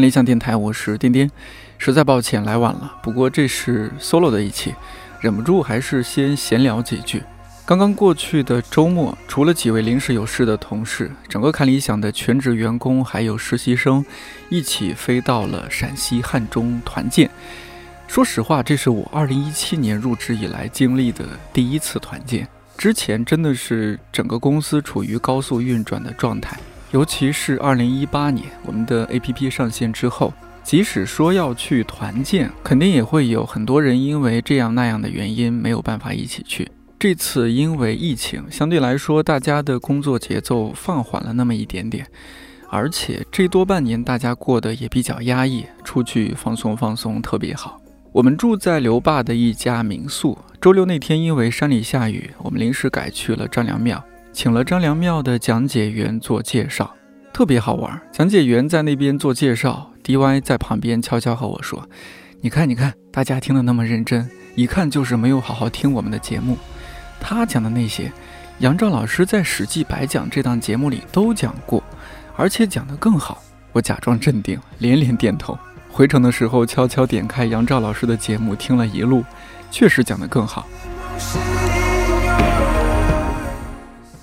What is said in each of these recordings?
看理想电台，我是颠颠，实在抱歉来晚了，不过这是 solo 的一期，忍不住还是先闲聊几句。刚刚过去的周末，除了几位临时有事的同事，整个看理想的全职员工还有实习生，一起飞到了陕西汉中团建。说实话，这是我2017年入职以来经历的第一次团建。之前真的是整个公司处于高速运转的状态。尤其是二零一八年，我们的 APP 上线之后，即使说要去团建，肯定也会有很多人因为这样那样的原因没有办法一起去。这次因为疫情，相对来说大家的工作节奏放缓了那么一点点，而且这多半年大家过得也比较压抑，出去放松放松特别好。我们住在刘坝的一家民宿，周六那天因为山里下雨，我们临时改去了张良庙。请了张良庙的讲解员做介绍，特别好玩。讲解员在那边做介绍，DY 在旁边悄悄和我说：“你看，你看，大家听得那么认真，一看就是没有好好听我们的节目。他讲的那些，杨照老师在《史记白讲》这档节目里都讲过，而且讲得更好。”我假装镇定，连连点头。回程的时候，悄悄点开杨照老师的节目听了一路，确实讲得更好。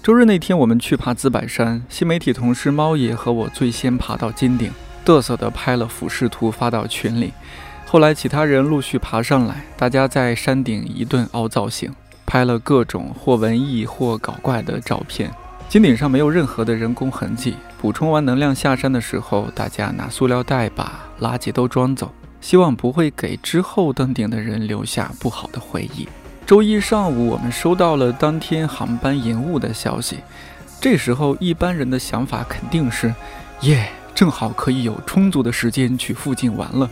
周日那天，我们去爬紫柏山，新媒体同事猫爷和我最先爬到金顶，嘚瑟地拍了俯视图发到群里。后来其他人陆续爬上来，大家在山顶一顿凹造型，拍了各种或文艺或搞怪的照片。金顶上没有任何的人工痕迹。补充完能量下山的时候，大家拿塑料袋把垃圾都装走，希望不会给之后登顶的人留下不好的回忆。周一上午，我们收到了当天航班延误的消息。这时候，一般人的想法肯定是：耶，正好可以有充足的时间去附近玩了。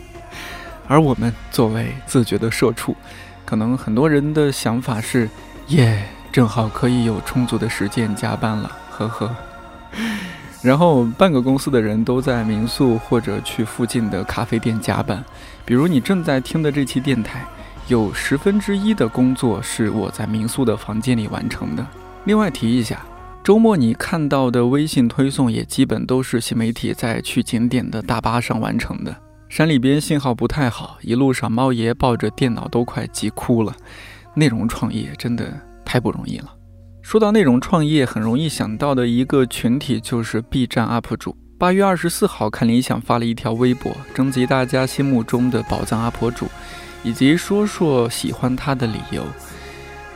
而我们作为自觉的社畜，可能很多人的想法是：耶，正好可以有充足的时间加班了。呵呵。然后，半个公司的人都在民宿或者去附近的咖啡店加班。比如你正在听的这期电台。有十分之一的工作是我在民宿的房间里完成的。另外提一下，周末你看到的微信推送也基本都是新媒体在去景点的大巴上完成的。山里边信号不太好，一路上猫爷抱着电脑都快急哭了。内容创业真的太不容易了。说到内容创业，很容易想到的一个群体就是 B 站 UP 主。八月二十四号，看理想发了一条微博，征集大家心目中的宝藏 UP 主。以及说说喜欢他的理由，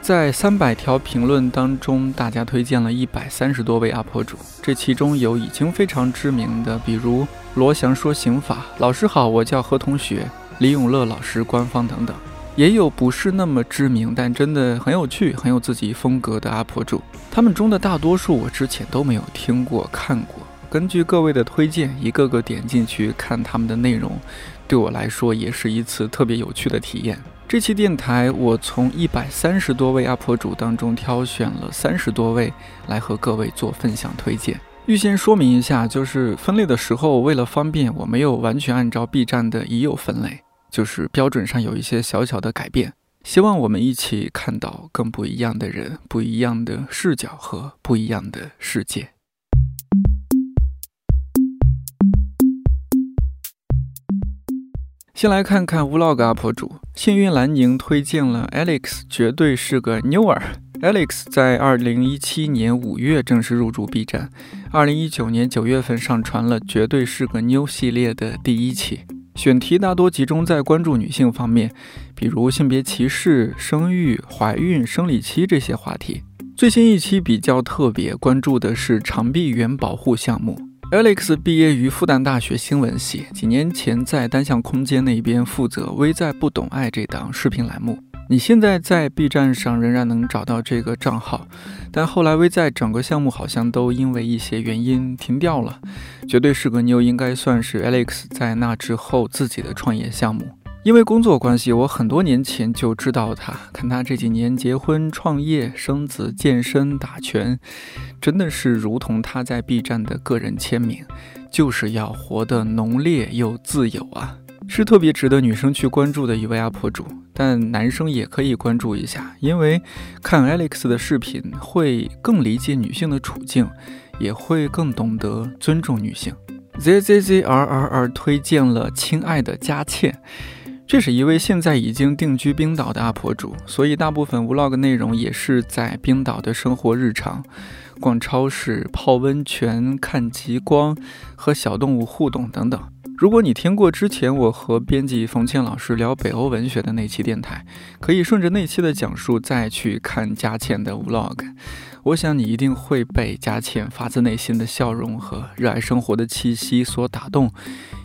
在三百条评论当中，大家推荐了一百三十多位 UP 主，这其中有已经非常知名的，比如罗翔说刑法老师好，我叫何同学，李永乐老师官方等等，也有不是那么知名，但真的很有趣、很有自己风格的 UP 主，他们中的大多数我之前都没有听过、看过。根据各位的推荐，一个个点进去看他们的内容。对我来说也是一次特别有趣的体验。这期电台，我从一百三十多位 UP 主当中挑选了三十多位来和各位做分享推荐。预先说明一下，就是分类的时候，为了方便，我没有完全按照 B 站的已有分类，就是标准上有一些小小的改变。希望我们一起看到更不一样的人、不一样的视角和不一样的世界。先来看看 Vlog UP 主幸运兰宁推荐了 Alex，绝对是个妞儿。Alex 在二零一七年五月正式入驻 B 站，二零一九年九月份上传了《绝对是个妞》系列的第一期，选题大多集中在关注女性方面，比如性别歧视、生育、怀孕、生理期这些话题。最新一期比较特别，关注的是长臂猿保护项目。Alex 毕业于复旦大学新闻系，几年前在单向空间那边负责《微在不懂爱》这档视频栏目。你现在在 B 站上仍然能找到这个账号，但后来微在整个项目好像都因为一些原因停掉了。绝对是个妞，应该算是 Alex 在那之后自己的创业项目。因为工作关系，我很多年前就知道他。看他这几年结婚、创业、生子、健身、打拳，真的是如同他在 B 站的个人签名，就是要活得浓烈又自由啊，是特别值得女生去关注的一位 UP 主。但男生也可以关注一下，因为看 Alex 的视频会更理解女性的处境，也会更懂得尊重女性。z z z r r r 推荐了亲爱的佳倩，这是一位现在已经定居冰岛的 UP 主，所以大部分 Vlog 内容也是在冰岛的生活日常，逛超市、泡温泉、看极光、和小动物互动等等。如果你听过之前我和编辑冯倩老师聊北欧文学的那期电台，可以顺着那期的讲述再去看佳倩的 Vlog。我想你一定会被佳倩发自内心的笑容和热爱生活的气息所打动，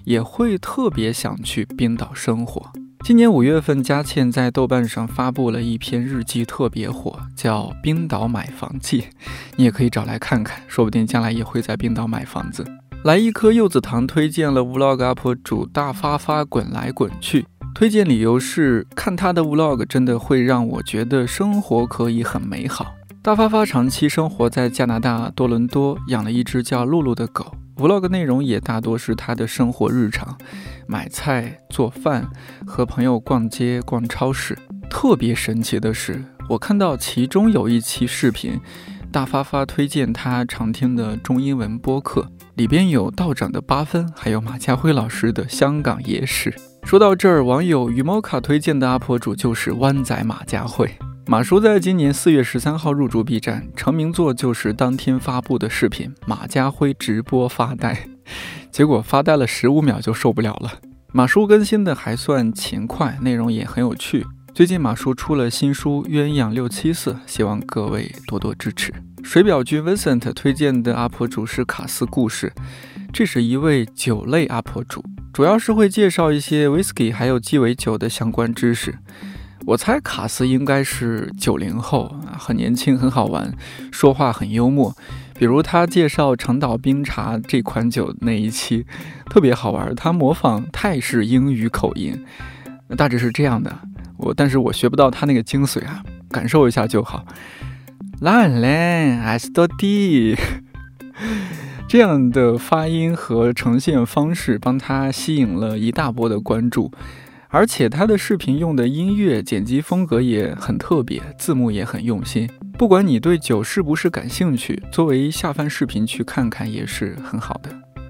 也会特别想去冰岛生活。今年五月份，佳倩在豆瓣上发布了一篇日记，特别火，叫《冰岛买房记》，你也可以找来看看，说不定将来也会在冰岛买房子。来一颗柚子糖推荐了 Vlog UP 主大发发滚来滚去，推荐理由是看他的 Vlog 真的会让我觉得生活可以很美好。大发发长期生活在加拿大多伦多，养了一只叫露露的狗。Vlog 内容也大多是他的生活日常，买菜、做饭、和朋友逛街、逛超市。特别神奇的是，我看到其中有一期视频，大发发推荐他常听的中英文播客，里边有道长的八分，还有马家辉老师的香港野史。说到这儿，网友于猫卡推荐的 UP 主就是湾仔马家辉。马叔在今年四月十三号入驻 B 站，成名作就是当天发布的视频《马家辉直播发呆》，结果发呆了十五秒就受不了了。马叔更新的还算勤快，内容也很有趣。最近马叔出了新书《鸳鸯六七四》，希望各位多多支持。水表君 Vincent 推荐的 UP 主是卡斯故事，这是一位酒类 UP 主，主要是会介绍一些 whisky 还有鸡尾酒的相关知识。我猜卡斯应该是九零后，很年轻，很好玩，说话很幽默。比如他介绍长岛冰茶这款酒那一期，特别好玩。他模仿泰式英语口音，大致是这样的。我但是我学不到他那个精髓啊，感受一下就好。兰兰 S 多 D，这样的发音和呈现方式，帮他吸引了一大波的关注。而且他的视频用的音乐剪辑风格也很特别，字幕也很用心。不管你对酒是不是感兴趣，作为下饭视频去看看也是很好的。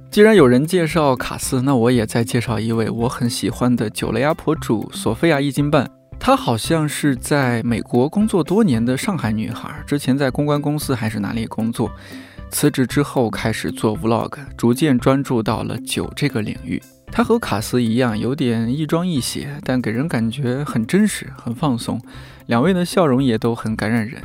既然有人介绍卡斯，那我也再介绍一位我很喜欢的酒类 UP 主索菲亚一斤半。她好像是在美国工作多年的上海女孩，之前在公关公司还是哪里工作，辞职之后开始做 Vlog，逐渐专注到了酒这个领域。他和卡斯一样，有点亦庄亦谐，但给人感觉很真实、很放松。两位的笑容也都很感染人。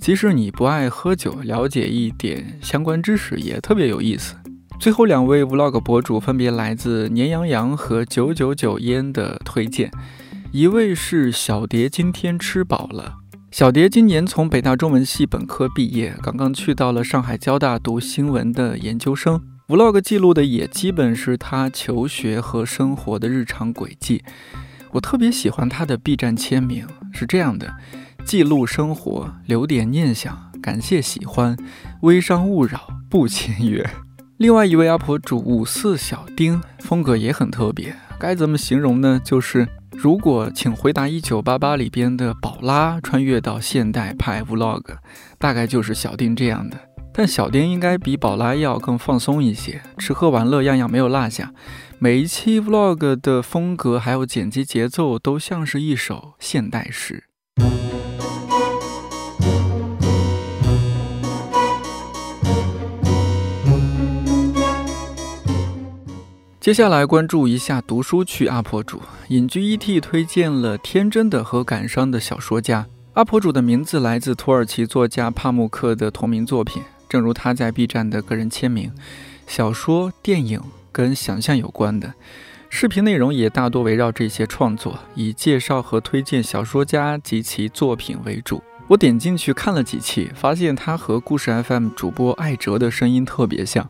即使你不爱喝酒，了解一点相关知识也特别有意思。最后两位 Vlog 博主分别来自年羊羊和九九九烟的推荐。一位是小蝶，今天吃饱了。小蝶今年从北大中文系本科毕业，刚刚去到了上海交大读新闻的研究生。Vlog 记录的也基本是他求学和生活的日常轨迹。我特别喜欢他的 B 站签名，是这样的：记录生活，留点念想，感谢喜欢，微商勿扰，不签约。另外一位 UP 主五四小丁，风格也很特别，该怎么形容呢？就是如果请回答一九八八里边的宝拉穿越到现代拍 Vlog，大概就是小丁这样的。但小丁应该比宝拉要更放松一些，吃喝玩乐样样没有落下。每一期 Vlog 的风格还有剪辑节奏都像是一首现代诗。接下来关注一下读书区 UP 主隐居 ET 推荐了《天真的和感伤的小说家》，UP 主的名字来自土耳其作家帕慕克的同名作品。正如他在 B 站的个人签名，小说、电影跟想象有关的视频内容也大多围绕这些创作，以介绍和推荐小说家及其作品为主。我点进去看了几期，发现他和故事 FM 主播艾哲的声音特别像，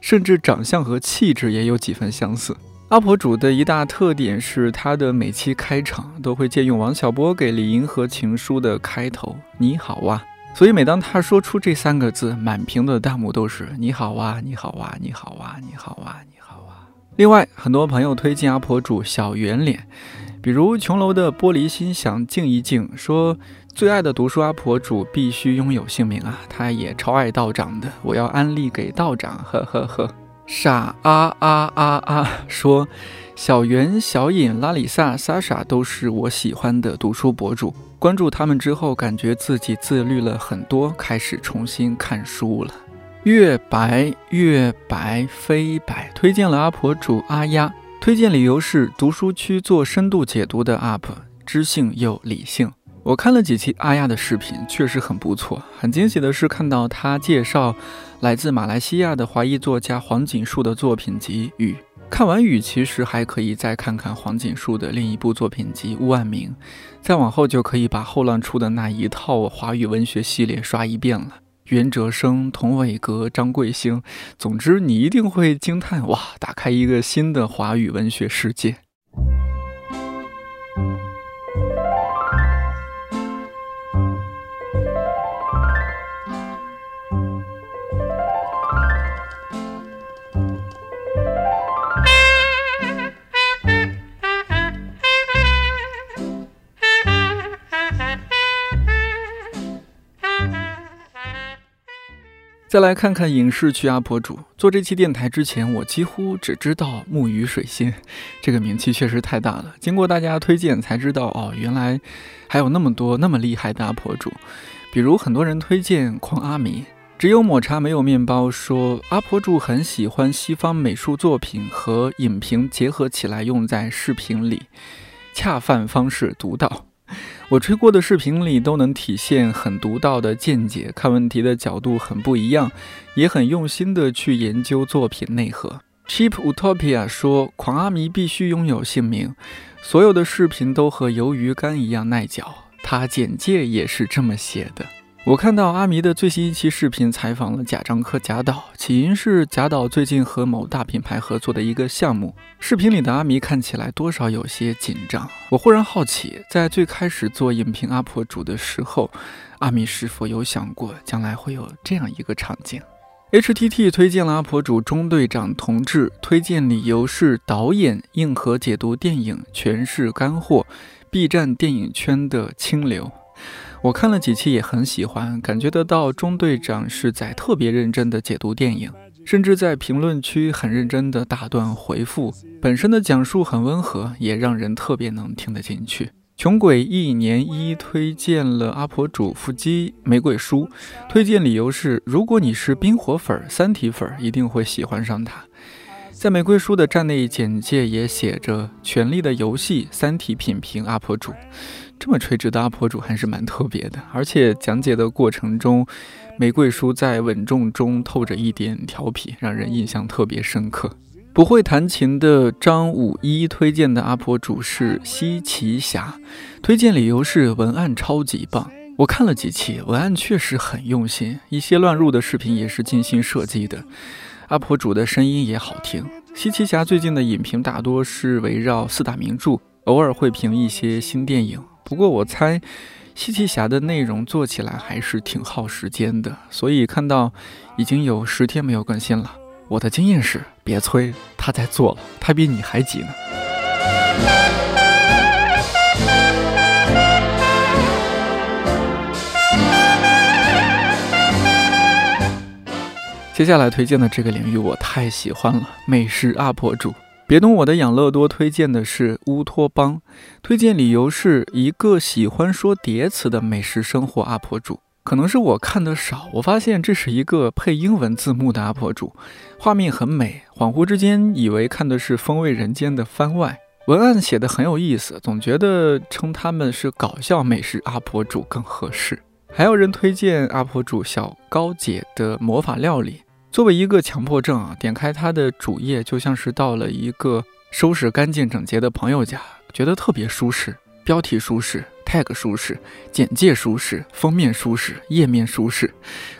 甚至长相和气质也有几分相似。阿婆主的一大特点是他的每期开场都会借用王小波给李银河情书的开头：“你好啊。”所以每当他说出这三个字，满屏的弹幕都是“你好啊，你好啊，你好啊，你好啊，你好啊”。另外，很多朋友推荐阿婆主小圆脸，比如琼楼的玻璃心想静一静，说最爱的读书阿婆主必须拥有姓名啊，他也超爱道长的，我要安利给道长，呵呵呵。傻啊啊啊啊！说小圆、小颖、拉里萨、莎莎都是我喜欢的读书博主，关注他们之后，感觉自己自律了很多，开始重新看书了。月白月白飞白推荐了阿婆主阿丫，推荐理由是读书区做深度解读的 UP，知性又理性。我看了几期阿亚的视频，确实很不错。很惊喜的是看到他介绍来自马来西亚的华裔作家黄锦树的作品集《雨》。看完《雨》，其实还可以再看看黄锦树的另一部作品集《万名》，再往后就可以把后浪出的那一套华语文学系列刷一遍了。袁哲生、童伟格、张贵兴，总之你一定会惊叹哇！打开一个新的华语文学世界。再来看看影视区阿婆主。做这期电台之前，我几乎只知道木鱼水仙，这个名气确实太大了。经过大家推荐才知道，哦，原来还有那么多那么厉害的阿婆主。比如很多人推荐狂阿米，只有抹茶没有面包说阿婆主很喜欢西方美术作品和影评结合起来用在视频里，恰饭方式独到。我吹过的视频里都能体现很独到的见解，看问题的角度很不一样，也很用心的去研究作品内核。Cheap Utopia 说：“狂阿弥必须拥有姓名，所有的视频都和鱿鱼干一样耐嚼。”他简介也是这么写的。我看到阿弥的最新一期视频，采访了贾樟柯贾导，起因是贾导最近和某大品牌合作的一个项目。视频里的阿弥看起来多少有些紧张。我忽然好奇，在最开始做影评阿婆主的时候，阿弥是否有想过将来会有这样一个场景？HTT 推荐了阿婆主中队长同志，推荐理由是导演硬核解读电影，全是干货，B 站电影圈的清流。我看了几期也很喜欢，感觉得到中队长是在特别认真的解读电影，甚至在评论区很认真的打断回复。本身的讲述很温和，也让人特别能听得进去。穷鬼一年一推荐了阿婆主腹肌玫瑰书，推荐理由是：如果你是冰火粉、三体粉，一定会喜欢上它。在玫瑰书的站内简介也写着《权力的游戏》三体品评阿婆主。这么垂直的 UP 主还是蛮特别的，而且讲解的过程中，玫瑰叔在稳重中透着一点调皮，让人印象特别深刻。不会弹琴的张五一推荐的阿婆主是西奇侠，推荐理由是文案超级棒。我看了几期，文案确实很用心，一些乱入的视频也是精心设计的。阿婆主的声音也好听。西奇侠最近的影评大多是围绕四大名著，偶尔会评一些新电影。不过我猜，西奇侠的内容做起来还是挺耗时间的，所以看到已经有十天没有更新了。我的经验是，别催，他在做了，他比你还急呢。接下来推荐的这个领域我太喜欢了，美食 UP 主。别懂我的养乐多推荐的是乌托邦，推荐理由是一个喜欢说叠词的美食生活 UP 主。可能是我看的少，我发现这是一个配英文字幕的 UP 主，画面很美，恍惚之间以为看的是风味人间的番外。文案写的很有意思，总觉得称他们是搞笑美食 UP 主更合适。还有人推荐 UP 主小高姐的魔法料理。作为一个强迫症啊，点开他的主页就像是到了一个收拾干净整洁的朋友家，觉得特别舒适。标题舒适，tag 舒适，简介舒适，封面舒适，页面舒适。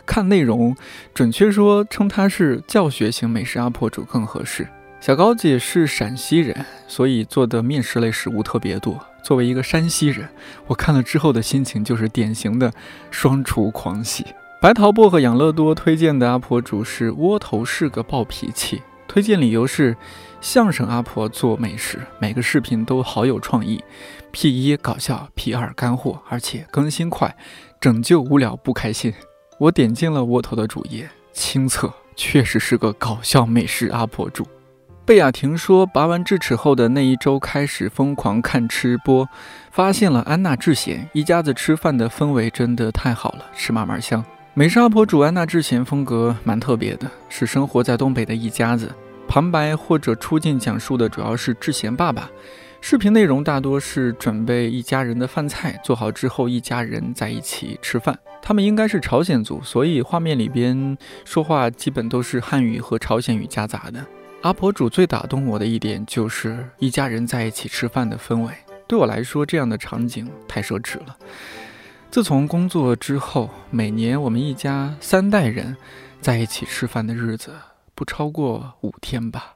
看内容，准确说称他是教学型美食 UP 主更合适。小高姐是陕西人，所以做的面食类食物特别多。作为一个山西人，我看了之后的心情就是典型的双厨狂喜。白桃薄荷养乐多推荐的阿婆主是窝头是个暴脾气，推荐理由是相声阿婆做美食，每个视频都好有创意，P 一搞笑，P 二干货，而且更新快，拯救无聊不开心。我点进了窝头的主页，清测确实是个搞笑美食阿婆主。贝雅婷说，拔完智齿后的那一周开始疯狂看吃播，发现了安娜智贤一家子吃饭的氛围真的太好了，吃嘛嘛香。美食 UP 主安娜智贤风格蛮特别的，是生活在东北的一家子，旁白或者出镜讲述的主要是智贤爸爸。视频内容大多是准备一家人的饭菜，做好之后一家人在一起吃饭。他们应该是朝鲜族，所以画面里边说话基本都是汉语和朝鲜语夹杂的。阿婆主最打动我的一点就是一家人在一起吃饭的氛围，对我来说这样的场景太奢侈了。自从工作之后，每年我们一家三代人在一起吃饭的日子不超过五天吧。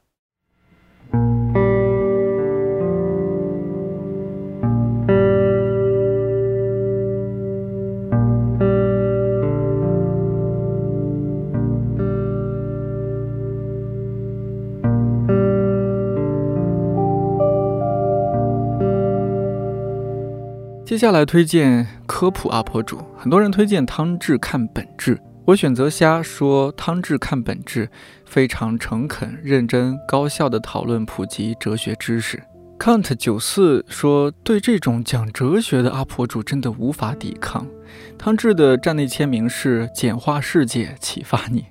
接下来推荐科普 UP 主，很多人推荐汤志看本质，我选择瞎说。汤志看本质，非常诚恳、认真、高效的讨论普及哲学知识。Count 九四说，对这种讲哲学的 UP 主真的无法抵抗。汤志的站内签名是简化世界，启发你。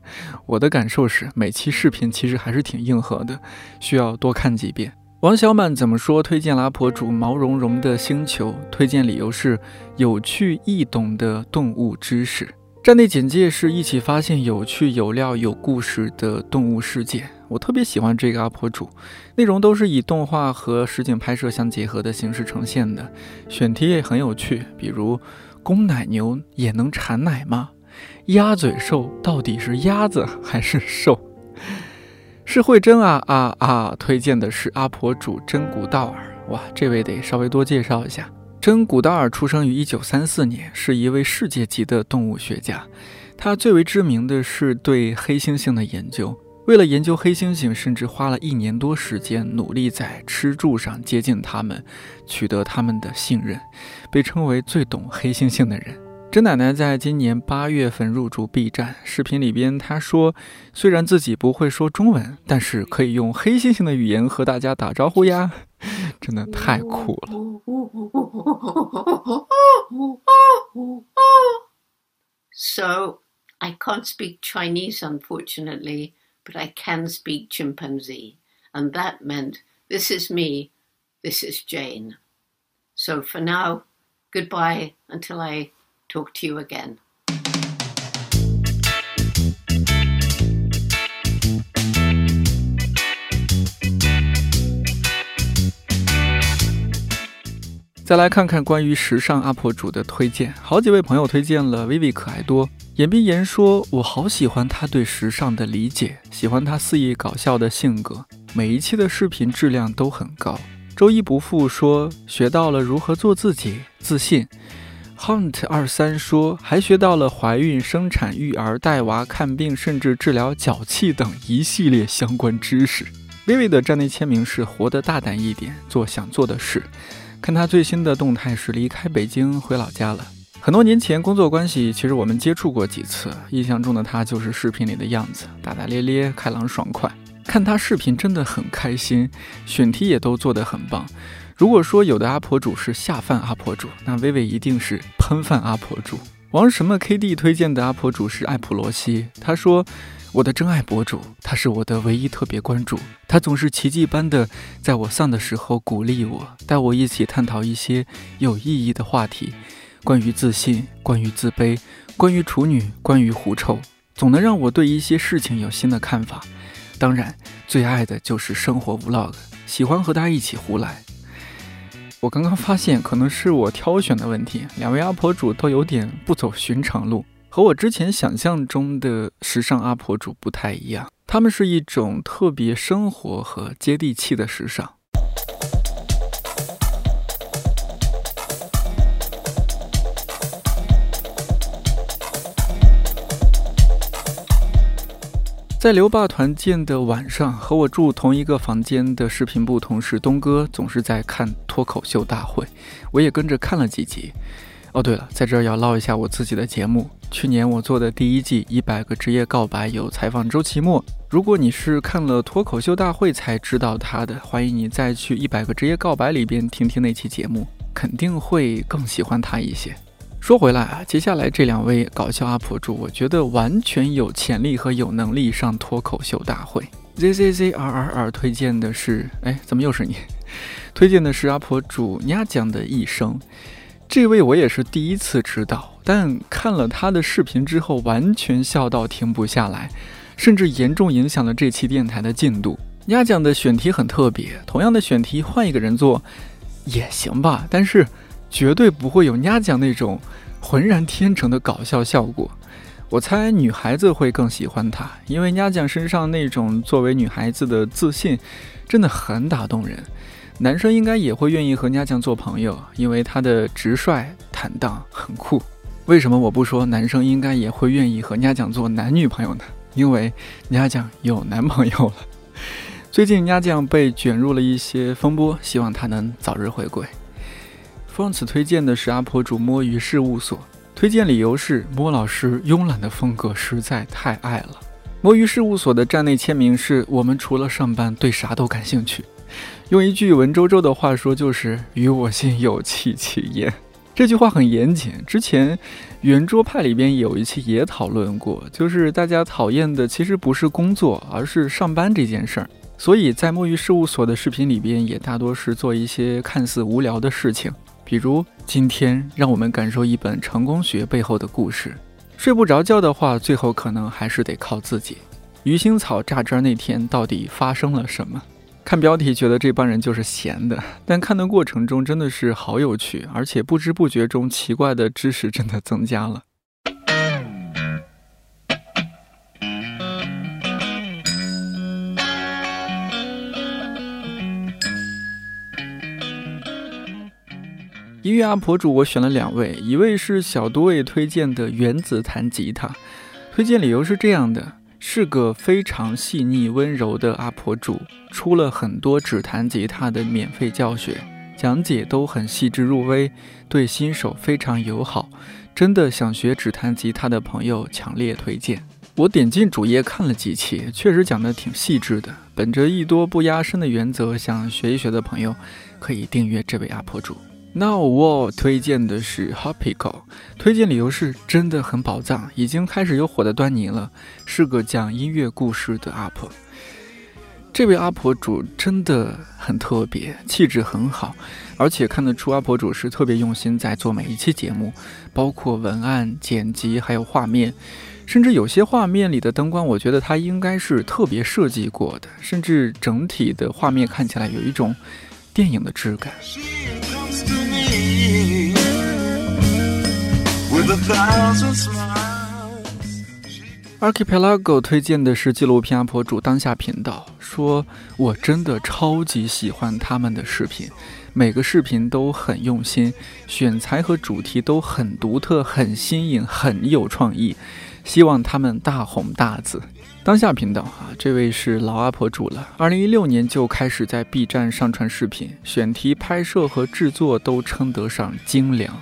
我的感受是，每期视频其实还是挺硬核的，需要多看几遍。王小满怎么说？推荐拉婆主毛茸茸的星球，推荐理由是有趣易懂的动物知识。站内简介是一起发现有趣、有料、有故事的动物世界。我特别喜欢这个阿婆主，内容都是以动画和实景拍摄相结合的形式呈现的，选题也很有趣，比如公奶牛也能产奶吗？鸭嘴兽到底是鸭子还是兽？是慧珍啊啊啊！推荐的是阿婆主真古道尔哇，这位得稍微多介绍一下。真古道尔出生于一九三四年，是一位世界级的动物学家。他最为知名的是对黑猩猩的研究。为了研究黑猩猩，甚至花了一年多时间，努力在吃住上接近他们，取得他们的信任，被称为最懂黑猩猩的人。甄奶奶在今年八月份入驻 B 站，视频里边她说，虽然自己不会说中文，但是可以用黑猩猩的语言和大家打招呼呀，真的太酷了。So I can't speak Chinese, unfortunately, but I can speak chimpanzee, and that meant this is me, this is Jane. So for now, goodbye until I. Talk to you again. 再来看看关于时尚 UP 主的推荐，好几位朋友推荐了 Vivi 可爱多。言必言说，我好喜欢他对时尚的理解，喜欢他肆意搞笑的性格，每一期的视频质量都很高。周一不负说，学到了如何做自己，自信。Hunt 二三说，还学到了怀孕、生产、育儿、带娃、看病，甚至治疗脚气等一系列相关知识。Vivi 的站内签名是“活得大胆一点，做想做的事”。看他最新的动态是离开北京回老家了。很多年前工作关系，其实我们接触过几次。印象中的他就是视频里的样子，大大咧咧、开朗爽快。看他视频真的很开心，选题也都做得很棒。如果说有的阿婆主是下饭阿婆主，那薇薇一定是喷饭阿婆主。王什么 KD 推荐的阿婆主是艾普罗西，他说我的真爱博主，他是我的唯一特别关注，他总是奇迹般的在我丧的时候鼓励我，带我一起探讨一些有意义的话题，关于自信，关于自卑，关于处女，关于狐臭，总能让我对一些事情有新的看法。当然，最爱的就是生活 Vlog，喜欢和他一起胡来。我刚刚发现，可能是我挑选的问题。两位阿婆主都有点不走寻常路，和我之前想象中的时尚阿婆主不太一样。他们是一种特别生活和接地气的时尚。在刘爸团建的晚上，和我住同一个房间的视频部同事东哥总是在看脱口秀大会，我也跟着看了几集。哦，对了，在这儿要唠一下我自己的节目。去年我做的第一季《一百个职业告白》有采访周奇墨。如果你是看了脱口秀大会才知道他的，欢迎你再去《一百个职业告白》里边听听那期节目，肯定会更喜欢他一些。说回来啊，接下来这两位搞笑 UP 主，我觉得完全有潜力和有能力上脱口秀大会。Z Z Z R R R 推荐的是，哎，怎么又是你？推荐的是 UP 主丫讲的一生。这位我也是第一次知道，但看了他的视频之后，完全笑到停不下来，甚至严重影响了这期电台的进度。丫讲的选题很特别，同样的选题换一个人做也行吧，但是绝对不会有丫酱那种浑然天成的搞笑效果。我猜女孩子会更喜欢他，因为丫酱身上那种作为女孩子的自信，真的很打动人。男生应该也会愿意和丫酱做朋友，因为他的直率、坦荡、很酷。为什么我不说男生应该也会愿意和丫酱做男女朋友呢？因为丫酱有男朋友了。最近丫酱被卷入了一些风波，希望他能早日回归。France 推荐的是阿婆主摸鱼事务所，推荐理由是摸老师慵懒的风格实在太爱了。摸鱼事务所的站内签名是我们除了上班对啥都感兴趣。用一句文绉绉的话说，就是“与我心有戚戚焉”。这句话很严谨。之前圆桌派里边有一期也讨论过，就是大家讨厌的其实不是工作，而是上班这件事儿。所以在摸鱼事务所的视频里边，也大多是做一些看似无聊的事情，比如今天让我们感受一本成功学背后的故事。睡不着觉的话，最后可能还是得靠自己。鱼腥草榨汁那天到底发生了什么？看标题觉得这帮人就是闲的，但看的过程中真的是好有趣，而且不知不觉中奇怪的知识真的增加了。音乐 UP 主我选了两位，一位是小多位推荐的原子弹吉他，推荐理由是这样的。是个非常细腻温柔的阿婆主，出了很多指弹吉他的免费教学，讲解都很细致入微，对新手非常友好。真的想学指弹吉他的朋友，强烈推荐。我点进主页看了几期，确实讲的挺细致的。本着艺多不压身的原则，想学一学的朋友可以订阅这位阿婆主。那我推荐的是 Hopico，推荐理由是真的很宝藏，已经开始有火的端倪了，是个讲音乐故事的 UP。这位阿婆主真的很特别，气质很好，而且看得出阿婆主是特别用心在做每一期节目，包括文案、剪辑还有画面，甚至有些画面里的灯光，我觉得他应该是特别设计过的，甚至整体的画面看起来有一种电影的质感。Archipelago 推荐的是纪录片 UP 主当下频道，说我真的超级喜欢他们的视频，每个视频都很用心，选材和主题都很独特、很新颖、很有创意，希望他们大红大紫。当下频道啊，这位是老阿婆主了。二零一六年就开始在 B 站上传视频，选题、拍摄和制作都称得上精良，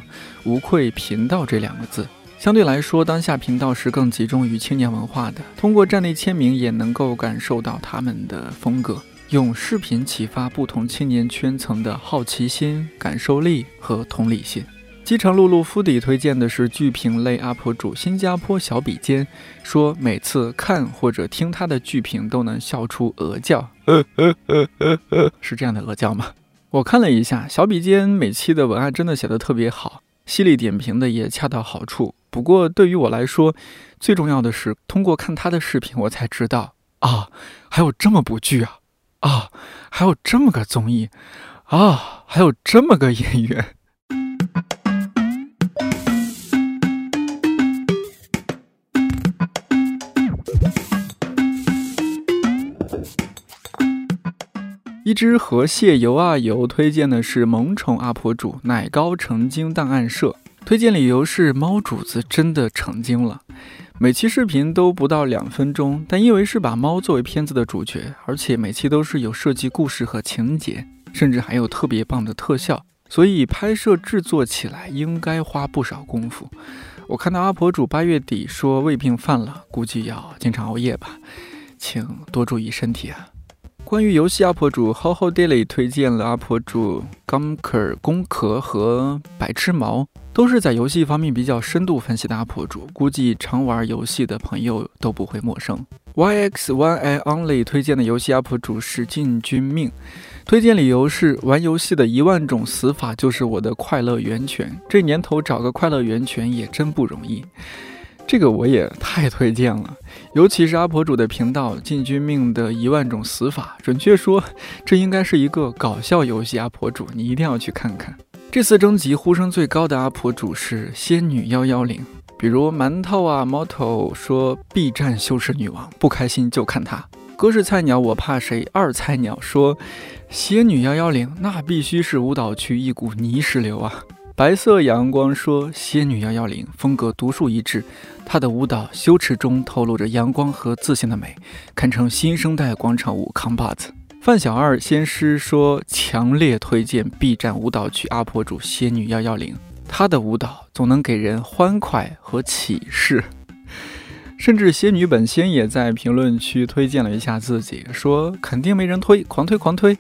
无愧“频道”这两个字。相对来说，当下频道是更集中于青年文化的。通过站内签名，也能够感受到他们的风格，用视频启发不同青年圈层的好奇心、感受力和同理心。机场露露夫底推荐的是剧评类 UP 主新加坡小笔尖，说每次看或者听他的剧评都能笑出鹅叫，是这样的鹅叫吗？我看了一下小笔尖每期的文案真的写得特别好，犀利点评的也恰到好处。不过对于我来说，最重要的是通过看他的视频，我才知道啊，还有这么部剧啊，啊，还有这么个综艺，啊，还有这么个演员。一只河蟹游啊游，推荐的是萌宠 UP 主奶糕成精档案社，推荐理由是猫主子真的成精了。每期视频都不到两分钟，但因为是把猫作为片子的主角，而且每期都是有设计故事和情节，甚至还有特别棒的特效，所以拍摄制作起来应该花不少功夫。我看到阿婆主八月底说胃病犯了，估计要经常熬夜吧，请多注意身体啊。关于游戏阿婆主 How How Daily 推荐了阿婆主 Gumker 工壳和白痴毛，都是在游戏方面比较深度分析的阿婆主，估计常玩游戏的朋友都不会陌生。YX One I Only 推荐的游戏阿婆主是进军命，推荐理由是玩游戏的一万种死法就是我的快乐源泉，这年头找个快乐源泉也真不容易。这个我也太推荐了，尤其是阿婆主的频道《进军命的一万种死法》，准确说，这应该是一个搞笑游戏。阿婆主，你一定要去看看。这次征集呼声最高的阿婆主是仙女幺幺零，比如馒头啊、猫头说 B 站羞耻女王，不开心就看她。哥是菜鸟，我怕谁？二菜鸟说仙女幺幺零，那必须是舞蹈区一股泥石流啊。白色阳光说：“仙女幺幺零风格独树一帜，她的舞蹈羞耻中透露着阳光和自信的美，堪称新生代广场舞扛把子。”范小二先师说：“强烈推荐 B 站舞蹈区 UP 主仙女幺幺零，她的舞蹈总能给人欢快和启示。”甚至仙女本仙也在评论区推荐了一下自己，说：“肯定没人推，狂推狂推。”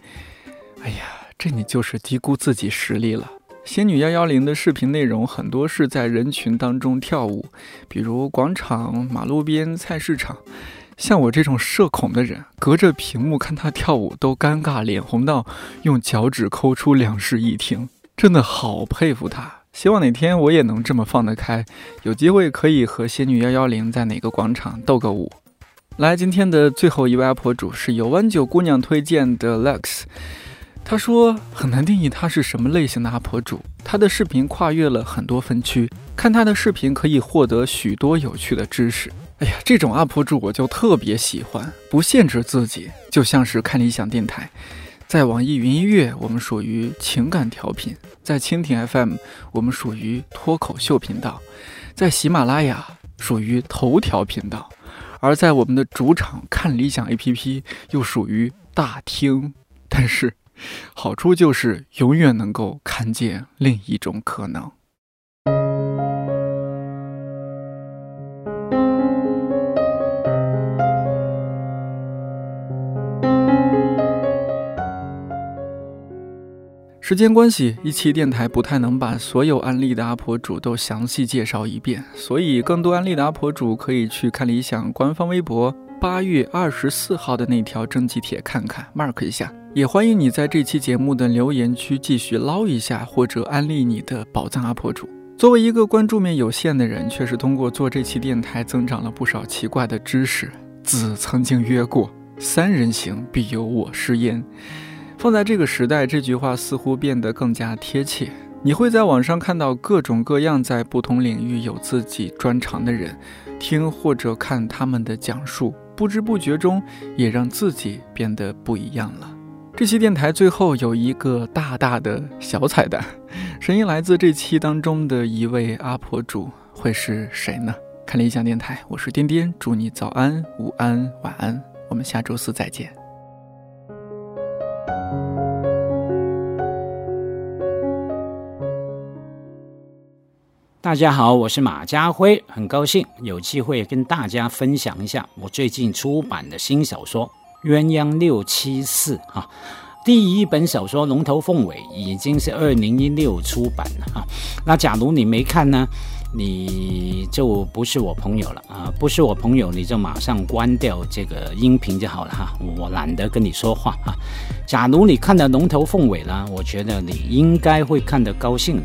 哎呀，这你就是低估自己实力了。仙女幺幺零的视频内容很多是在人群当中跳舞，比如广场、马路边、菜市场。像我这种社恐的人，隔着屏幕看她跳舞都尴尬，脸红到用脚趾抠出两室一厅。真的好佩服她，希望哪天我也能这么放得开，有机会可以和仙女幺幺零在哪个广场斗个舞。来，今天的最后一位阿婆主是有湾九姑娘推荐的 Lex。他说很难定义他是什么类型的阿婆主，他的视频跨越了很多分区，看他的视频可以获得许多有趣的知识。哎呀，这种阿婆主我就特别喜欢，不限制自己，就像是看理想电台，在网易云音乐我们属于情感调频，在蜻蜓 FM 我们属于脱口秀频道，在喜马拉雅属于头条频道，而在我们的主场看理想 APP 又属于大厅，但是。好处就是永远能够看见另一种可能。时间关系，一期电台不太能把所有安利的阿婆主都详细介绍一遍，所以更多安利的阿婆主可以去看理想官方微博八月二十四号的那条征集帖看看，mark 一下。也欢迎你在这期节目的留言区继续捞一下，或者安利你的宝藏阿婆主。作为一个关注面有限的人，却是通过做这期电台增长了不少奇怪的知识。子曾经曰过：“三人行，必有我师焉。”放在这个时代，这句话似乎变得更加贴切。你会在网上看到各种各样在不同领域有自己专长的人，听或者看他们的讲述，不知不觉中也让自己变得不一样了。这期电台最后有一个大大的小彩蛋，声音来自这期当中的一位阿婆主，会是谁呢？看理想电台，我是颠颠，祝你早安、午安、晚安，我们下周四再见。大家好，我是马家辉，很高兴有机会跟大家分享一下我最近出版的新小说。鸳鸯六七四哈，第一本小说《龙头凤尾》已经是二零一六出版了哈。那假如你没看呢，你就不是我朋友了啊！不是我朋友，你就马上关掉这个音频就好了哈。我懒得跟你说话啊。假如你看了《龙头凤尾》呢，我觉得你应该会看得高兴，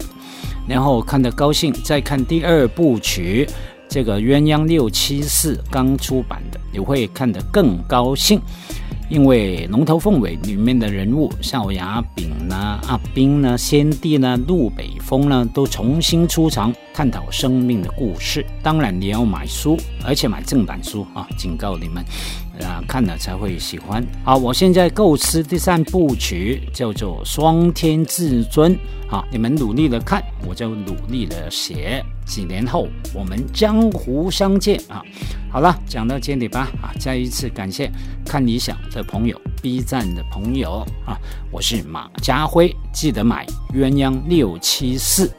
然后看得高兴，再看第二部曲。这个鸳鸯六七四刚出版的，你会看得更高兴，因为龙头凤尾里面的人物少牙炳呢、阿斌呢、先帝呢、陆北风呢，都重新出场，探讨生命的故事。当然你要买书，而且买正版书啊！警告你们，啊，看了才会喜欢。好，我现在构思第三部曲叫做《双天至尊》。好，你们努力的看，我就努力的写。几年后我们江湖相见啊！好了，讲到这里吧啊！再一次感谢看理想的朋友、B 站的朋友啊！我是马家辉，记得买鸳鸯六七四。